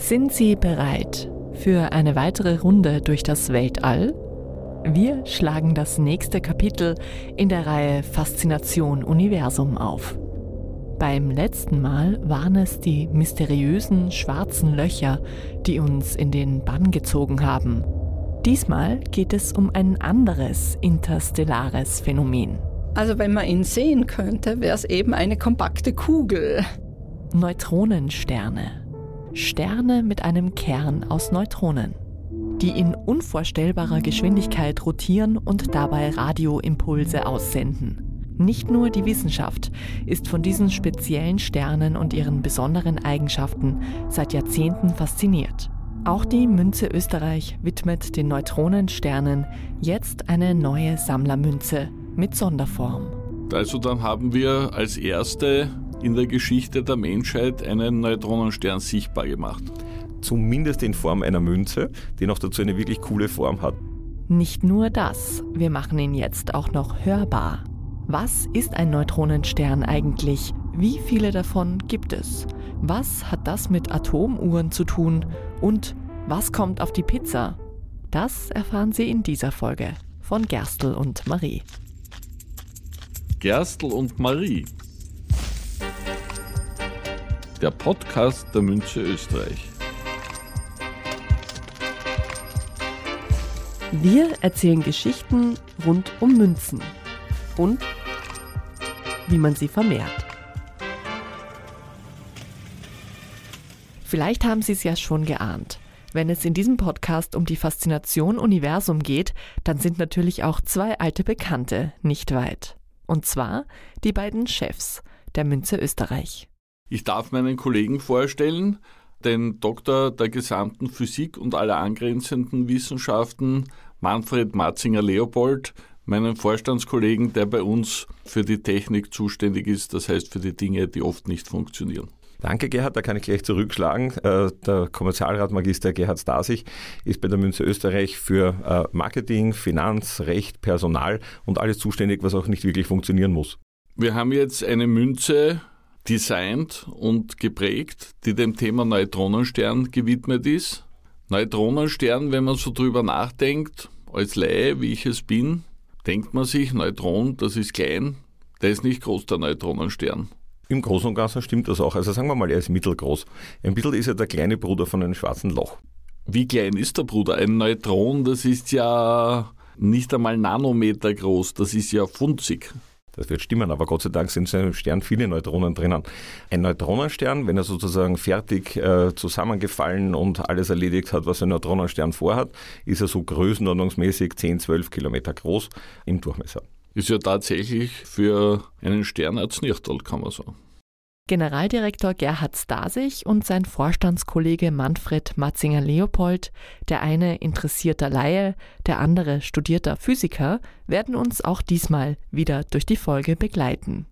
Sind Sie bereit für eine weitere Runde durch das Weltall? Wir schlagen das nächste Kapitel in der Reihe Faszination Universum auf. Beim letzten Mal waren es die mysteriösen schwarzen Löcher, die uns in den Bann gezogen haben. Diesmal geht es um ein anderes interstellares Phänomen. Also wenn man ihn sehen könnte, wäre es eben eine kompakte Kugel. Neutronensterne. Sterne mit einem Kern aus Neutronen, die in unvorstellbarer Geschwindigkeit rotieren und dabei Radioimpulse aussenden. Nicht nur die Wissenschaft ist von diesen speziellen Sternen und ihren besonderen Eigenschaften seit Jahrzehnten fasziniert. Auch die Münze Österreich widmet den Neutronensternen jetzt eine neue Sammlermünze mit Sonderform. Also dann haben wir als erste in der Geschichte der Menschheit einen Neutronenstern sichtbar gemacht. Zumindest in Form einer Münze, die noch dazu eine wirklich coole Form hat. Nicht nur das, wir machen ihn jetzt auch noch hörbar. Was ist ein Neutronenstern eigentlich? Wie viele davon gibt es? Was hat das mit Atomuhren zu tun? Und was kommt auf die Pizza? Das erfahren Sie in dieser Folge von Gerstl und Marie. Gerstl und Marie der Podcast der Münze Österreich. Wir erzählen Geschichten rund um Münzen und wie man sie vermehrt. Vielleicht haben Sie es ja schon geahnt. Wenn es in diesem Podcast um die Faszination Universum geht, dann sind natürlich auch zwei alte Bekannte nicht weit. Und zwar die beiden Chefs der Münze Österreich. Ich darf meinen Kollegen vorstellen, den Doktor der gesamten Physik und aller angrenzenden Wissenschaften, Manfred Matzinger-Leopold, meinen Vorstandskollegen, der bei uns für die Technik zuständig ist, das heißt für die Dinge, die oft nicht funktionieren. Danke, Gerhard. Da kann ich gleich zurückschlagen. Äh, der Kommerzialratmagister Gerhard Stasich ist bei der Münze Österreich für äh, Marketing, Finanz, Recht, Personal und alles zuständig, was auch nicht wirklich funktionieren muss. Wir haben jetzt eine Münze designt und geprägt, die dem Thema Neutronenstern gewidmet ist. Neutronenstern, wenn man so drüber nachdenkt, als Laie, wie ich es bin, denkt man sich, Neutron, das ist klein, der ist nicht groß, der Neutronenstern. Im Großen und Ganzen stimmt das auch. Also sagen wir mal, er ist mittelgroß. Ein bisschen ist er der kleine Bruder von einem schwarzen Loch. Wie klein ist der Bruder? Ein Neutron, das ist ja nicht einmal Nanometer groß, das ist ja funzig. Das wird stimmen, aber Gott sei Dank sind in einem Stern viele Neutronen drinnen. Ein Neutronenstern, wenn er sozusagen fertig äh, zusammengefallen und alles erledigt hat, was ein Neutronenstern vorhat, ist er so größenordnungsmäßig 10, 12 Kilometer groß im Durchmesser. Ist ja tatsächlich für einen Stern ein Znirtal, kann man sagen. Generaldirektor Gerhard Stasich und sein Vorstandskollege Manfred Matzinger-Leopold, der eine interessierter Laie, der andere studierter Physiker, werden uns auch diesmal wieder durch die Folge begleiten.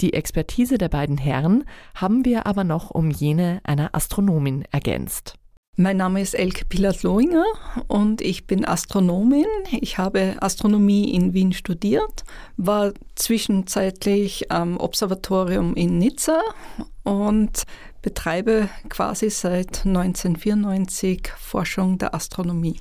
Die Expertise der beiden Herren haben wir aber noch um jene einer Astronomin ergänzt. Mein Name ist Elke Pilat-Lohinger und ich bin Astronomin. Ich habe Astronomie in Wien studiert, war zwischenzeitlich am Observatorium in Nizza und betreibe quasi seit 1994 Forschung der Astronomie.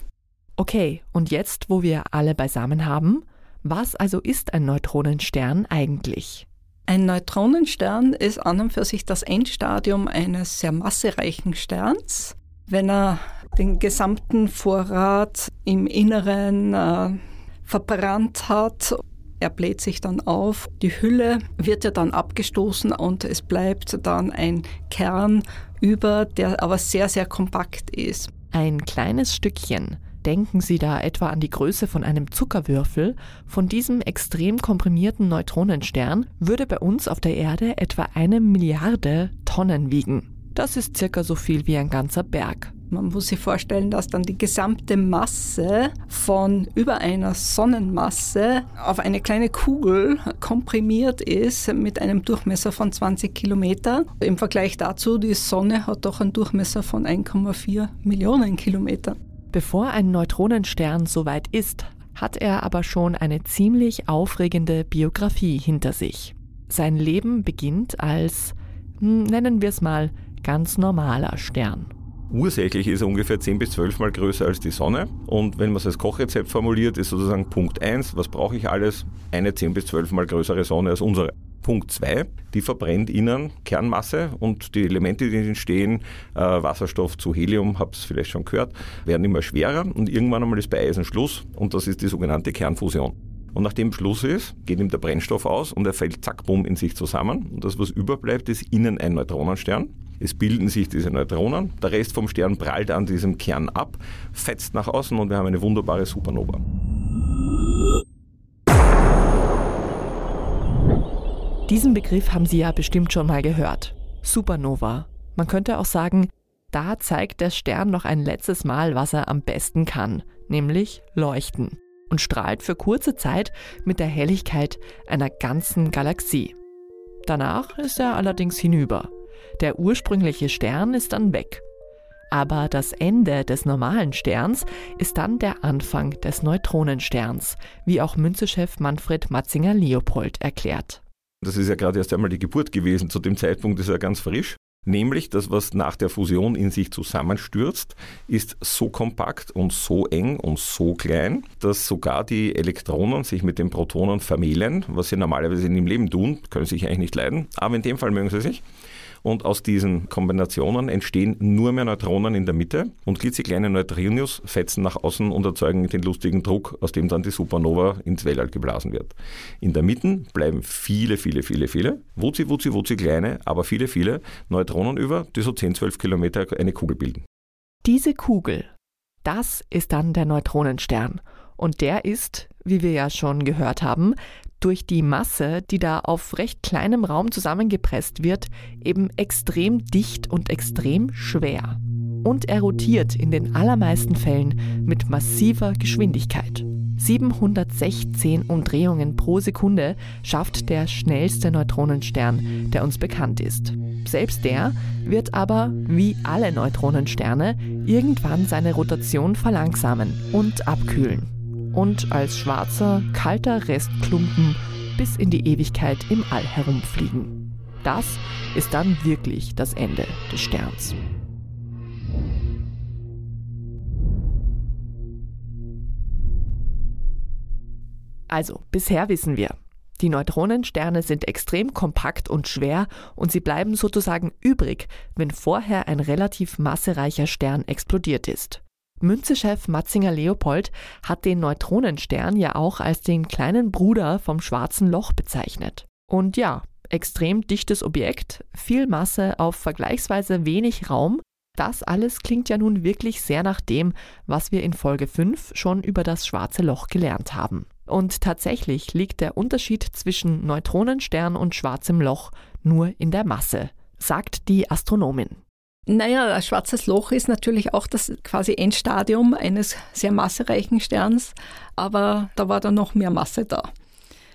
Okay, und jetzt, wo wir alle beisammen haben, was also ist ein Neutronenstern eigentlich? Ein Neutronenstern ist an und für sich das Endstadium eines sehr massereichen Sterns wenn er den gesamten Vorrat im Inneren äh, verbrannt hat. Er bläht sich dann auf, die Hülle wird ja dann abgestoßen und es bleibt dann ein Kern über, der aber sehr, sehr kompakt ist. Ein kleines Stückchen. Denken Sie da etwa an die Größe von einem Zuckerwürfel. Von diesem extrem komprimierten Neutronenstern würde bei uns auf der Erde etwa eine Milliarde Tonnen wiegen. Das ist circa so viel wie ein ganzer Berg. Man muss sich vorstellen, dass dann die gesamte Masse von über einer Sonnenmasse auf eine kleine Kugel komprimiert ist mit einem Durchmesser von 20 Kilometer. Im Vergleich dazu, die Sonne hat doch einen Durchmesser von 1,4 Millionen Kilometer. Bevor ein Neutronenstern soweit ist, hat er aber schon eine ziemlich aufregende Biografie hinter sich. Sein Leben beginnt als, hm, nennen wir es mal, ganz normaler Stern. Ursächlich ist er ungefähr 10 bis 12 Mal größer als die Sonne. Und wenn man es als Kochrezept formuliert, ist sozusagen Punkt 1, was brauche ich alles? Eine 10 bis 12 Mal größere Sonne als unsere. Punkt 2, die verbrennt innen Kernmasse und die Elemente, die entstehen, äh, Wasserstoff zu Helium, habt es vielleicht schon gehört, werden immer schwerer und irgendwann einmal ist bei Eisen Schluss und das ist die sogenannte Kernfusion. Und nachdem Schluss ist, geht ihm der Brennstoff aus und er fällt zack, bumm in sich zusammen. Und das, was überbleibt, ist innen ein Neutronenstern. Es bilden sich diese Neutronen, der Rest vom Stern prallt an diesem Kern ab, fetzt nach außen und wir haben eine wunderbare Supernova. Diesen Begriff haben Sie ja bestimmt schon mal gehört. Supernova. Man könnte auch sagen, da zeigt der Stern noch ein letztes Mal, was er am besten kann, nämlich leuchten und strahlt für kurze Zeit mit der Helligkeit einer ganzen Galaxie. Danach ist er allerdings hinüber. Der ursprüngliche Stern ist dann weg. Aber das Ende des normalen Sterns ist dann der Anfang des Neutronensterns, wie auch Münzechef Manfred Matzinger-Leopold erklärt. Das ist ja gerade erst einmal die Geburt gewesen. Zu dem Zeitpunkt ist er ganz frisch. Nämlich das, was nach der Fusion in sich zusammenstürzt, ist so kompakt und so eng und so klein, dass sogar die Elektronen sich mit den Protonen vermählen, was sie normalerweise in im Leben tun, können sich eigentlich nicht leiden, aber in dem Fall mögen sie sich. Und aus diesen Kombinationen entstehen nur mehr Neutronen in der Mitte und klitzekleine Neutrinos fetzen nach außen und erzeugen den lustigen Druck, aus dem dann die Supernova ins Weltall geblasen wird. In der Mitte bleiben viele, viele, viele, viele, wuzi, wuzi, wuzi kleine, aber viele, viele Neutronen über, die so 10, 12 Kilometer eine Kugel bilden. Diese Kugel, das ist dann der Neutronenstern. Und der ist, wie wir ja schon gehört haben, durch die Masse, die da auf recht kleinem Raum zusammengepresst wird, eben extrem dicht und extrem schwer. Und er rotiert in den allermeisten Fällen mit massiver Geschwindigkeit. 716 Umdrehungen pro Sekunde schafft der schnellste Neutronenstern, der uns bekannt ist. Selbst der wird aber, wie alle Neutronensterne, irgendwann seine Rotation verlangsamen und abkühlen und als schwarzer, kalter Restklumpen bis in die Ewigkeit im All herumfliegen. Das ist dann wirklich das Ende des Sterns. Also, bisher wissen wir, die Neutronensterne sind extrem kompakt und schwer und sie bleiben sozusagen übrig, wenn vorher ein relativ massereicher Stern explodiert ist. Münzechef Matzinger Leopold hat den Neutronenstern ja auch als den kleinen Bruder vom schwarzen Loch bezeichnet. Und ja, extrem dichtes Objekt, viel Masse auf vergleichsweise wenig Raum, das alles klingt ja nun wirklich sehr nach dem, was wir in Folge 5 schon über das schwarze Loch gelernt haben. Und tatsächlich liegt der Unterschied zwischen Neutronenstern und schwarzem Loch nur in der Masse, sagt die Astronomin. Naja, ein schwarzes Loch ist natürlich auch das quasi Endstadium eines sehr massereichen Sterns, aber da war dann noch mehr Masse da.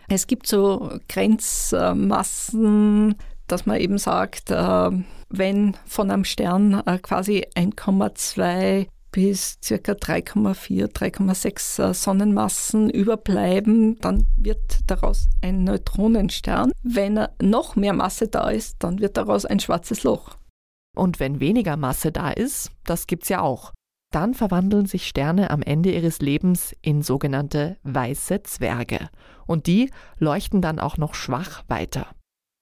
Es gibt so Grenzmassen, dass man eben sagt, äh, wenn von einem Stern äh, quasi 1,2 bis ca. 3,4, 3,6 Sonnenmassen überbleiben, dann wird daraus ein Neutronenstern. Wenn noch mehr Masse da ist, dann wird daraus ein schwarzes Loch. Und wenn weniger Masse da ist, das gibt's ja auch, dann verwandeln sich Sterne am Ende ihres Lebens in sogenannte weiße Zwerge. Und die leuchten dann auch noch schwach weiter.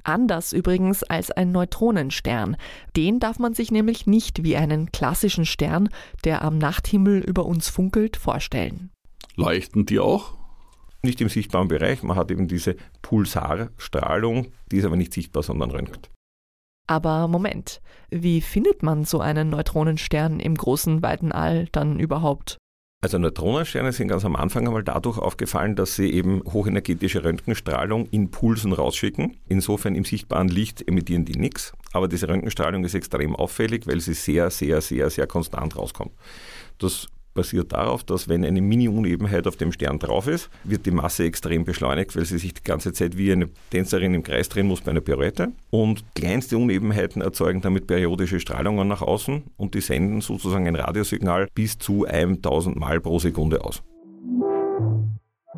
Anders übrigens als ein Neutronenstern. Den darf man sich nämlich nicht wie einen klassischen Stern, der am Nachthimmel über uns funkelt, vorstellen. Leuchten die auch? Nicht im sichtbaren Bereich, man hat eben diese Pulsarstrahlung, die ist aber nicht sichtbar, sondern röntgt. Aber Moment, wie findet man so einen Neutronenstern im großen, weiten All dann überhaupt? Also Neutronensterne sind ganz am Anfang einmal dadurch aufgefallen, dass sie eben hochenergetische Röntgenstrahlung in Pulsen rausschicken. Insofern im sichtbaren Licht emittieren die nichts, aber diese Röntgenstrahlung ist extrem auffällig, weil sie sehr, sehr, sehr, sehr konstant rauskommt. Das basiert darauf, dass wenn eine Mini-Unebenheit auf dem Stern drauf ist, wird die Masse extrem beschleunigt, weil sie sich die ganze Zeit wie eine Tänzerin im Kreis drehen muss bei einer Pirouette. Und kleinste Unebenheiten erzeugen damit periodische Strahlungen nach außen und die senden sozusagen ein Radiosignal bis zu 1000 Mal pro Sekunde aus.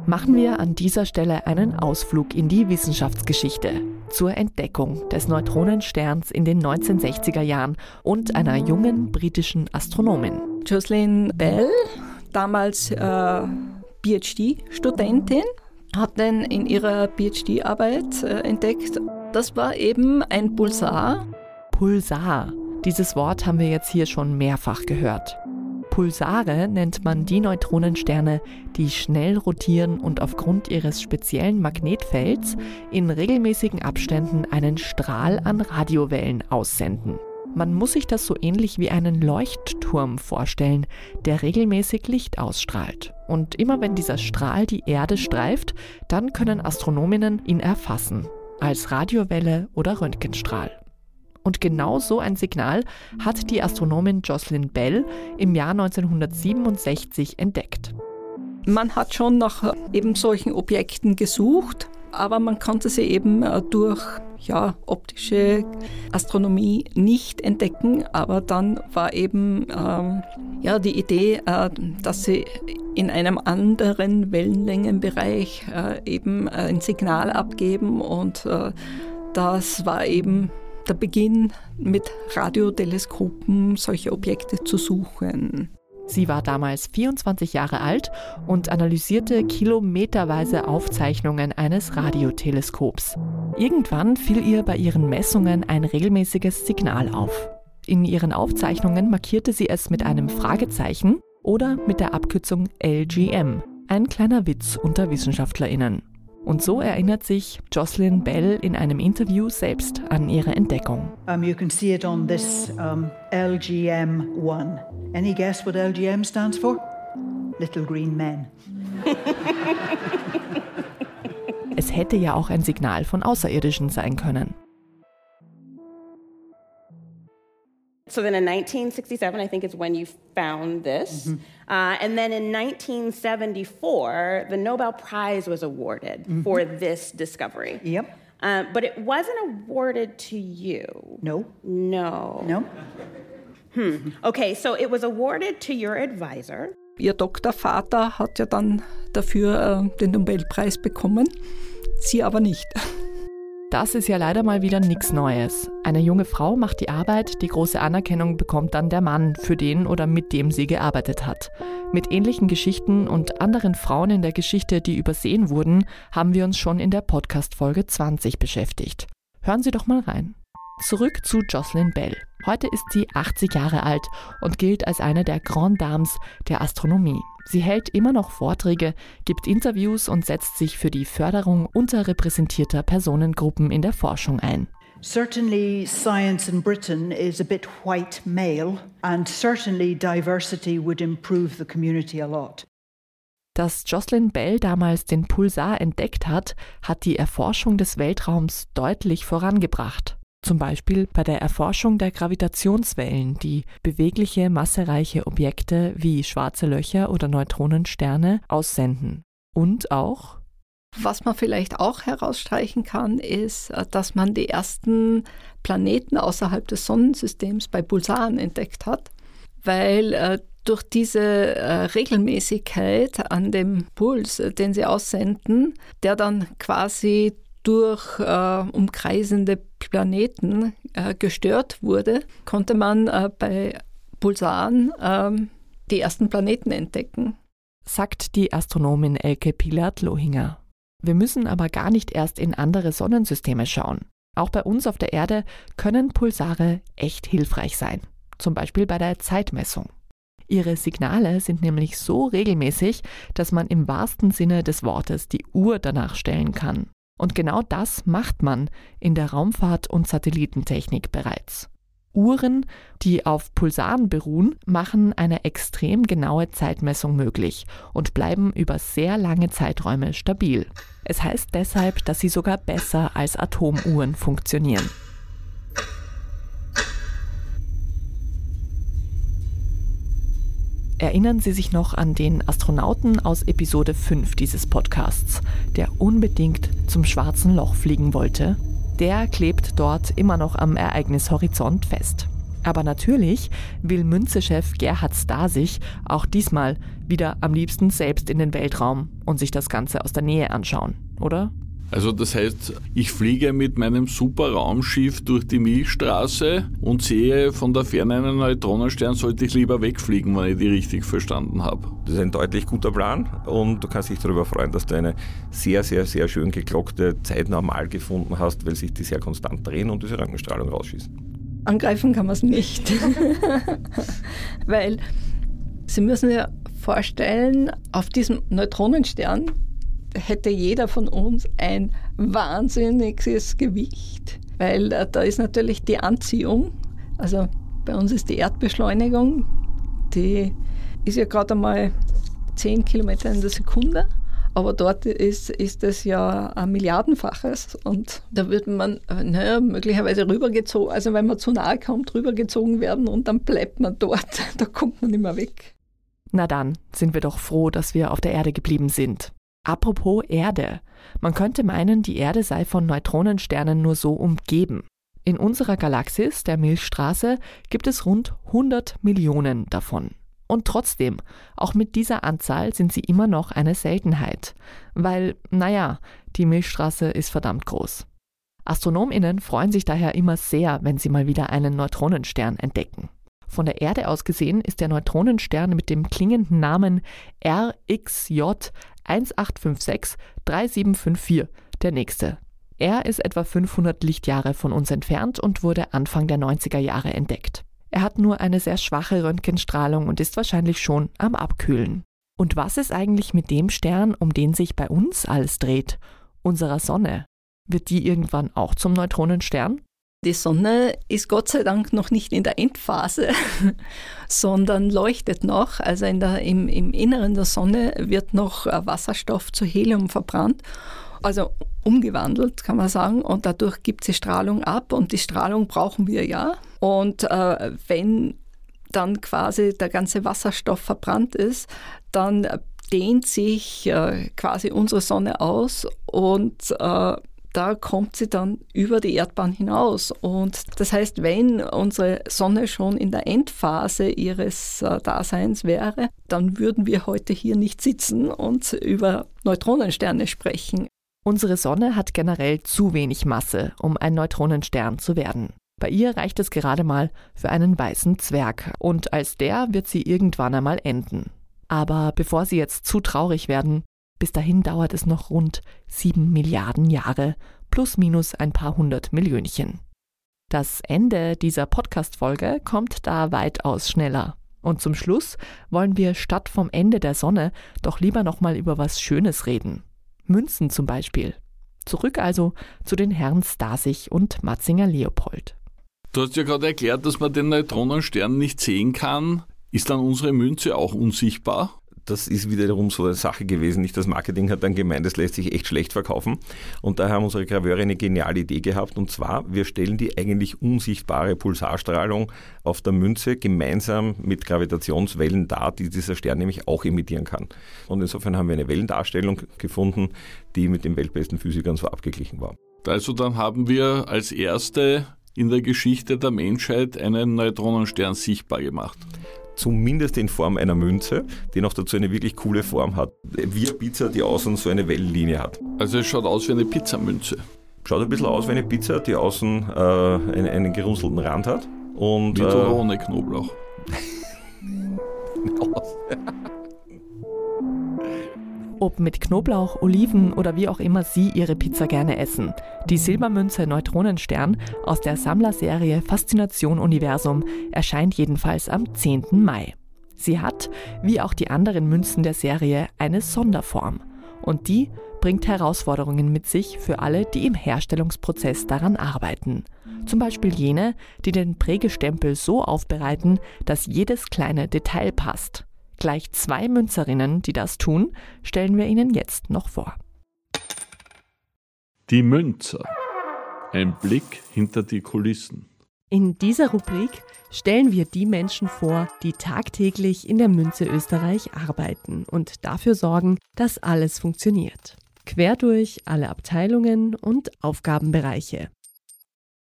Machen wir an dieser Stelle einen Ausflug in die Wissenschaftsgeschichte zur Entdeckung des Neutronensterns in den 1960er Jahren und einer jungen britischen Astronomin. Jocelyn Bell, damals äh, PhD-Studentin, hat dann in ihrer PhD-Arbeit äh, entdeckt, das war eben ein Pulsar. Pulsar. Dieses Wort haben wir jetzt hier schon mehrfach gehört. Pulsare nennt man die Neutronensterne, die schnell rotieren und aufgrund ihres speziellen Magnetfelds in regelmäßigen Abständen einen Strahl an Radiowellen aussenden. Man muss sich das so ähnlich wie einen Leuchtturm vorstellen, der regelmäßig Licht ausstrahlt. Und immer wenn dieser Strahl die Erde streift, dann können Astronominnen ihn erfassen, als Radiowelle oder Röntgenstrahl. Und genau so ein Signal hat die Astronomin Jocelyn Bell im Jahr 1967 entdeckt. Man hat schon nach eben solchen Objekten gesucht, aber man konnte sie eben äh, durch ja, optische Astronomie nicht entdecken. Aber dann war eben ähm, ja, die Idee, äh, dass sie in einem anderen Wellenlängenbereich äh, eben ein Signal abgeben und äh, das war eben der Beginn, mit Radioteleskopen solche Objekte zu suchen. Sie war damals 24 Jahre alt und analysierte kilometerweise Aufzeichnungen eines Radioteleskops. Irgendwann fiel ihr bei ihren Messungen ein regelmäßiges Signal auf. In ihren Aufzeichnungen markierte sie es mit einem Fragezeichen oder mit der Abkürzung LGM, ein kleiner Witz unter Wissenschaftlerinnen. Und so erinnert sich Jocelyn Bell in einem Interview selbst an ihre Entdeckung. Um, you can see it on this um, LGM1. Any guess what LGM stands for? Little Green Men. es hätte ja auch ein Signal von Außerirdischen sein können. So then in 1967, I think is when you found this. Mm-hmm. Uh, and then in 1974, the Nobel Prize was awarded mm-hmm. for this discovery. Yep. Uh, but it wasn't awarded to you. No. No. No. Hmm. Okay, so it was awarded to your advisor. Ihr Doktorvater hat ja dann dafür äh, den Nobelpreis bekommen, sie aber nicht. Das ist ja leider mal wieder nichts Neues. Eine junge Frau macht die Arbeit, die große Anerkennung bekommt dann der Mann, für den oder mit dem sie gearbeitet hat. Mit ähnlichen Geschichten und anderen Frauen in der Geschichte, die übersehen wurden, haben wir uns schon in der Podcast-Folge 20 beschäftigt. Hören Sie doch mal rein. Zurück zu Jocelyn Bell. Heute ist sie 80 Jahre alt und gilt als eine der Grand Dames der Astronomie. Sie hält immer noch Vorträge, gibt Interviews und setzt sich für die Förderung unterrepräsentierter Personengruppen in der Forschung ein. Certainly, science in Britain is a bit white male, and certainly diversity would improve the community a lot. Dass Jocelyn Bell damals den Pulsar entdeckt hat, hat die Erforschung des Weltraums deutlich vorangebracht. Zum Beispiel bei der Erforschung der Gravitationswellen, die bewegliche, massereiche Objekte wie schwarze Löcher oder Neutronensterne aussenden. Und auch was man vielleicht auch herausstreichen kann, ist, äh, dass man die ersten Planeten außerhalb des Sonnensystems bei Pulsaren entdeckt hat, weil äh, durch diese äh, Regelmäßigkeit an dem Puls, äh, den sie aussenden, der dann quasi durch äh, umkreisende Planeten äh, gestört wurde, konnte man äh, bei Pulsaren ähm, die ersten Planeten entdecken. Sagt die Astronomin Elke Pilat-Lohinger. Wir müssen aber gar nicht erst in andere Sonnensysteme schauen. Auch bei uns auf der Erde können Pulsare echt hilfreich sein, zum Beispiel bei der Zeitmessung. Ihre Signale sind nämlich so regelmäßig, dass man im wahrsten Sinne des Wortes die Uhr danach stellen kann. Und genau das macht man in der Raumfahrt- und Satellitentechnik bereits. Uhren, die auf Pulsaren beruhen, machen eine extrem genaue Zeitmessung möglich und bleiben über sehr lange Zeiträume stabil. Es heißt deshalb, dass sie sogar besser als Atomuhren funktionieren. Erinnern Sie sich noch an den Astronauten aus Episode 5 dieses Podcasts, der unbedingt zum schwarzen Loch fliegen wollte? Der klebt dort immer noch am Ereignishorizont fest. Aber natürlich will Münzechef Gerhard Stasig auch diesmal wieder am liebsten selbst in den Weltraum und sich das Ganze aus der Nähe anschauen, oder? Also das heißt, ich fliege mit meinem super Raumschiff durch die Milchstraße und sehe von der Ferne einen Neutronenstern, sollte ich lieber wegfliegen, wenn ich die richtig verstanden habe. Das ist ein deutlich guter Plan und du kannst dich darüber freuen, dass du eine sehr, sehr, sehr schön geklockte Zeit normal gefunden hast, weil sich die sehr konstant drehen und diese Röntgenstrahlung rausschießen. Angreifen kann man es nicht, weil Sie müssen ja vorstellen, auf diesem Neutronenstern hätte jeder von uns ein wahnsinniges Gewicht, weil äh, da ist natürlich die Anziehung, also bei uns ist die Erdbeschleunigung, die ist ja gerade einmal 10 Kilometer in der Sekunde. Aber dort ist, ist es ja ein Milliardenfaches und da wird man naja, möglicherweise rübergezogen, also wenn man zu nahe kommt, rübergezogen werden und dann bleibt man dort. Da kommt man nicht mehr weg. Na dann sind wir doch froh, dass wir auf der Erde geblieben sind. Apropos Erde. Man könnte meinen, die Erde sei von Neutronensternen nur so umgeben. In unserer Galaxis, der Milchstraße, gibt es rund 100 Millionen davon. Und trotzdem, auch mit dieser Anzahl sind sie immer noch eine Seltenheit. Weil, naja, die Milchstraße ist verdammt groß. AstronomInnen freuen sich daher immer sehr, wenn sie mal wieder einen Neutronenstern entdecken. Von der Erde aus gesehen ist der Neutronenstern mit dem klingenden Namen RXJ 1856 3754 der nächste. Er ist etwa 500 Lichtjahre von uns entfernt und wurde Anfang der 90er Jahre entdeckt. Er hat nur eine sehr schwache Röntgenstrahlung und ist wahrscheinlich schon am Abkühlen. Und was ist eigentlich mit dem Stern, um den sich bei uns alles dreht, unserer Sonne? Wird die irgendwann auch zum Neutronenstern? Die Sonne ist Gott sei Dank noch nicht in der Endphase, sondern leuchtet noch. Also in der, im, im Inneren der Sonne wird noch äh, Wasserstoff zu Helium verbrannt, also umgewandelt, kann man sagen. Und dadurch gibt sie Strahlung ab und die Strahlung brauchen wir ja. Und äh, wenn dann quasi der ganze Wasserstoff verbrannt ist, dann dehnt sich äh, quasi unsere Sonne aus und äh, da kommt sie dann über die Erdbahn hinaus. Und das heißt, wenn unsere Sonne schon in der Endphase ihres äh, Daseins wäre, dann würden wir heute hier nicht sitzen und über Neutronensterne sprechen. Unsere Sonne hat generell zu wenig Masse, um ein Neutronenstern zu werden. Bei ihr reicht es gerade mal für einen weißen Zwerg und als der wird sie irgendwann einmal enden. Aber bevor Sie jetzt zu traurig werden, bis dahin dauert es noch rund sieben Milliarden Jahre, plus minus ein paar hundert Millionchen. Das Ende dieser Podcast-Folge kommt da weitaus schneller. Und zum Schluss wollen wir statt vom Ende der Sonne doch lieber nochmal über was Schönes reden. Münzen zum Beispiel. Zurück also zu den Herren Stasig und Matzinger Leopold. Du hast ja gerade erklärt, dass man den Neutronenstern nicht sehen kann. Ist dann unsere Münze auch unsichtbar? Das ist wiederum so eine Sache gewesen. Nicht das Marketing hat dann gemeint, das lässt sich echt schlecht verkaufen. Und da haben unsere Graveure eine geniale Idee gehabt. Und zwar, wir stellen die eigentlich unsichtbare Pulsarstrahlung auf der Münze gemeinsam mit Gravitationswellen dar, die dieser Stern nämlich auch emittieren kann. Und insofern haben wir eine Wellendarstellung gefunden, die mit den weltbesten Physikern so abgeglichen war. Also dann haben wir als erste in der Geschichte der Menschheit einen Neutronenstern sichtbar gemacht zumindest in Form einer Münze, die noch dazu eine wirklich coole Form hat. Wie eine Pizza, die außen so eine Wellenlinie hat. Also es schaut aus wie eine Pizzamünze. Schaut ein bisschen aus wie eine Pizza, die außen äh, einen, einen gerunzelten Rand hat. Und, Mit äh, oder ohne Knoblauch? ob mit Knoblauch, Oliven oder wie auch immer Sie Ihre Pizza gerne essen. Die Silbermünze Neutronenstern aus der Sammlerserie Faszination Universum erscheint jedenfalls am 10. Mai. Sie hat, wie auch die anderen Münzen der Serie, eine Sonderform. Und die bringt Herausforderungen mit sich für alle, die im Herstellungsprozess daran arbeiten. Zum Beispiel jene, die den Prägestempel so aufbereiten, dass jedes kleine Detail passt. Gleich zwei Münzerinnen, die das tun, stellen wir Ihnen jetzt noch vor. Die Münzer. Ein Blick hinter die Kulissen. In dieser Rubrik stellen wir die Menschen vor, die tagtäglich in der Münze Österreich arbeiten und dafür sorgen, dass alles funktioniert. Quer durch alle Abteilungen und Aufgabenbereiche.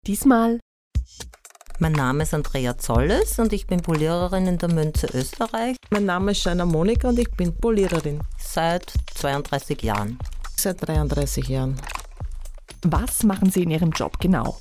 Diesmal Mein Name ist Andrea Zolles und ich bin Poliererin in der Münze Österreich. Mein Name ist Scheiner Monika und ich bin Poliererin. Seit 32 Jahren. Seit 33 Jahren. Was machen Sie in Ihrem Job genau?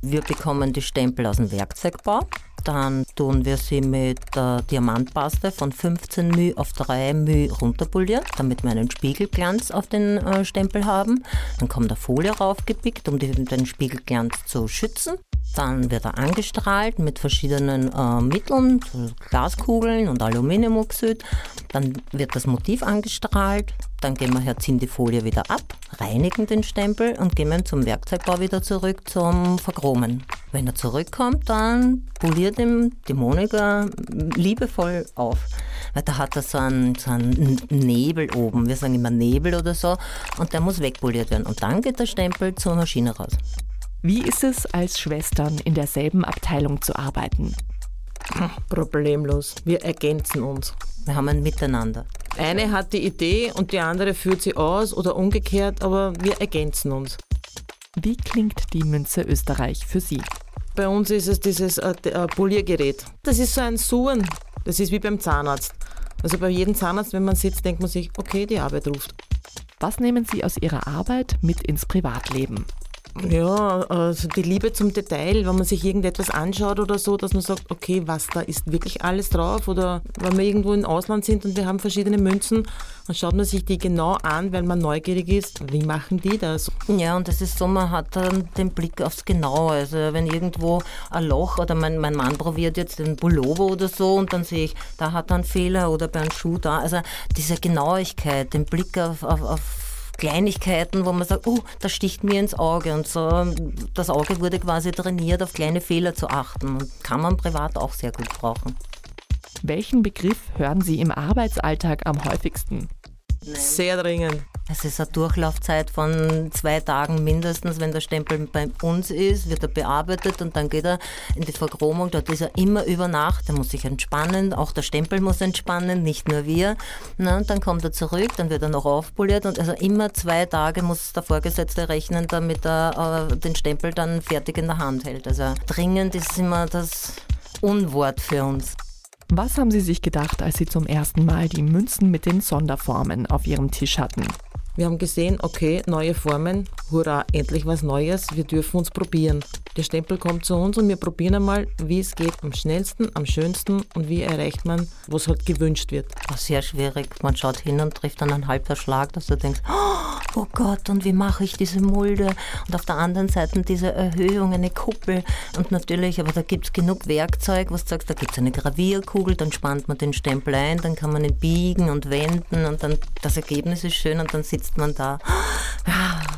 Wir bekommen die Stempel aus dem Werkzeugbau. Dann tun wir sie mit der Diamantpaste von 15 μ auf 3 μ runterpolieren, damit wir einen Spiegelglanz auf den äh, Stempel haben. Dann kommt eine Folie raufgepickt, um den Spiegelglanz zu schützen. Dann wird er angestrahlt mit verschiedenen äh, Mitteln, Glaskugeln und Aluminiumoxid. Dann wird das Motiv angestrahlt. Dann gehen wir her, ziehen die Folie wieder ab, reinigen den Stempel und gehen zum Werkzeugbau wieder zurück zum Verchromen. Wenn er zurückkommt, dann poliert ihm die Monika liebevoll auf. Weil da hat er so einen, so einen Nebel oben, wir sagen immer Nebel oder so, und der muss wegpoliert werden. Und dann geht der Stempel zur Maschine raus. Wie ist es, als Schwestern in derselben Abteilung zu arbeiten? Problemlos. Wir ergänzen uns. Wir haben ein Miteinander. Eine hat die Idee und die andere führt sie aus oder umgekehrt, aber wir ergänzen uns. Wie klingt die Münze Österreich für Sie? Bei uns ist es dieses äh, äh, Poliergerät. Das ist so ein Suchen. Das ist wie beim Zahnarzt. Also bei jedem Zahnarzt, wenn man sitzt, denkt man sich, okay, die Arbeit ruft. Was nehmen Sie aus Ihrer Arbeit mit ins Privatleben? Ja, also die Liebe zum Detail, wenn man sich irgendetwas anschaut oder so, dass man sagt, okay, was da ist wirklich alles drauf oder wenn wir irgendwo im Ausland sind und wir haben verschiedene Münzen, dann schaut man sich die genau an, weil man neugierig ist, wie machen die das? Ja, und das ist so, man hat dann den Blick aufs Genaue. Also wenn irgendwo ein Loch oder mein, mein Mann probiert jetzt den Pullover oder so und dann sehe ich, da hat er einen Fehler oder bei einem Schuh da. Also diese Genauigkeit, den Blick auf, auf, auf Kleinigkeiten, wo man sagt, oh, das sticht mir ins Auge und so. Das Auge wurde quasi trainiert, auf kleine Fehler zu achten und kann man privat auch sehr gut brauchen. Welchen Begriff hören Sie im Arbeitsalltag am häufigsten? Sehr dringend. Es ist eine Durchlaufzeit von zwei Tagen mindestens. Wenn der Stempel bei uns ist, wird er bearbeitet und dann geht er in die Verchromung. Dort ist er immer über Nacht. Er muss sich entspannen. Auch der Stempel muss entspannen, nicht nur wir. Na, und dann kommt er zurück, dann wird er noch aufpoliert. Und also immer zwei Tage muss der Vorgesetzte rechnen, damit er äh, den Stempel dann fertig in der Hand hält. Also dringend ist immer das Unwort für uns. Was haben Sie sich gedacht, als Sie zum ersten Mal die Münzen mit den Sonderformen auf Ihrem Tisch hatten? Wir haben gesehen, okay, neue Formen, hurra, endlich was Neues, wir dürfen uns probieren. Der Stempel kommt zu uns und wir probieren einmal, wie es geht, am schnellsten, am schönsten und wie erreicht man, was halt gewünscht wird. Sehr schwierig. Man schaut hin und trifft dann einen halben Schlag, dass du denkst, oh Gott, und wie mache ich diese Mulde? Und auf der anderen Seite diese Erhöhung, eine Kuppel. Und natürlich, aber da gibt es genug Werkzeug, was du sagst, da gibt es eine Gravierkugel, dann spannt man den Stempel ein, dann kann man ihn biegen und wenden und dann das Ergebnis ist schön und dann sitzt man da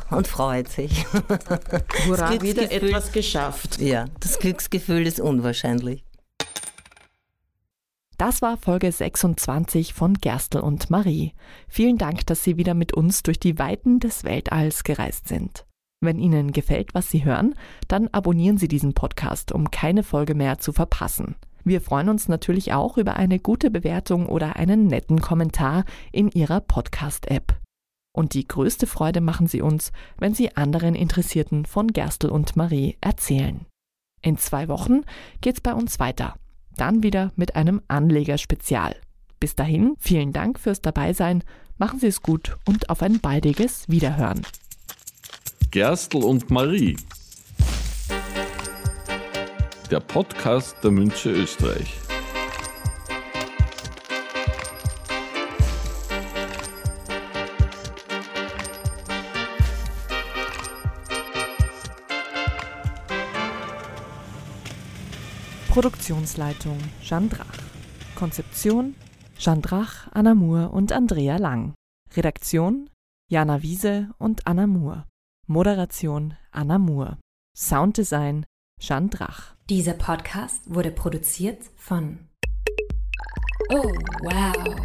und freut sich. Hurra, wieder etwas geschafft. Ja, das Glücksgefühl ist unwahrscheinlich. Das war Folge 26 von Gerstl und Marie. Vielen Dank, dass Sie wieder mit uns durch die Weiten des Weltalls gereist sind. Wenn Ihnen gefällt, was Sie hören, dann abonnieren Sie diesen Podcast, um keine Folge mehr zu verpassen. Wir freuen uns natürlich auch über eine gute Bewertung oder einen netten Kommentar in Ihrer Podcast-App. Und die größte Freude machen Sie uns, wenn Sie anderen Interessierten von Gerstl und Marie erzählen. In zwei Wochen geht's bei uns weiter. Dann wieder mit einem Anlegerspezial. Bis dahin, vielen Dank fürs Dabeisein, machen Sie es gut und auf ein baldiges Wiederhören. Gerstl und Marie. Der Podcast der Münze Österreich. Produktionsleitung Jeanne Drach. Konzeption Jeanne Drach, Anna Moore und Andrea Lang. Redaktion Jana Wiese und Anna Moore. Moderation Anna Moore. Sounddesign Jeanne Drach. Dieser Podcast wurde produziert von Oh, wow.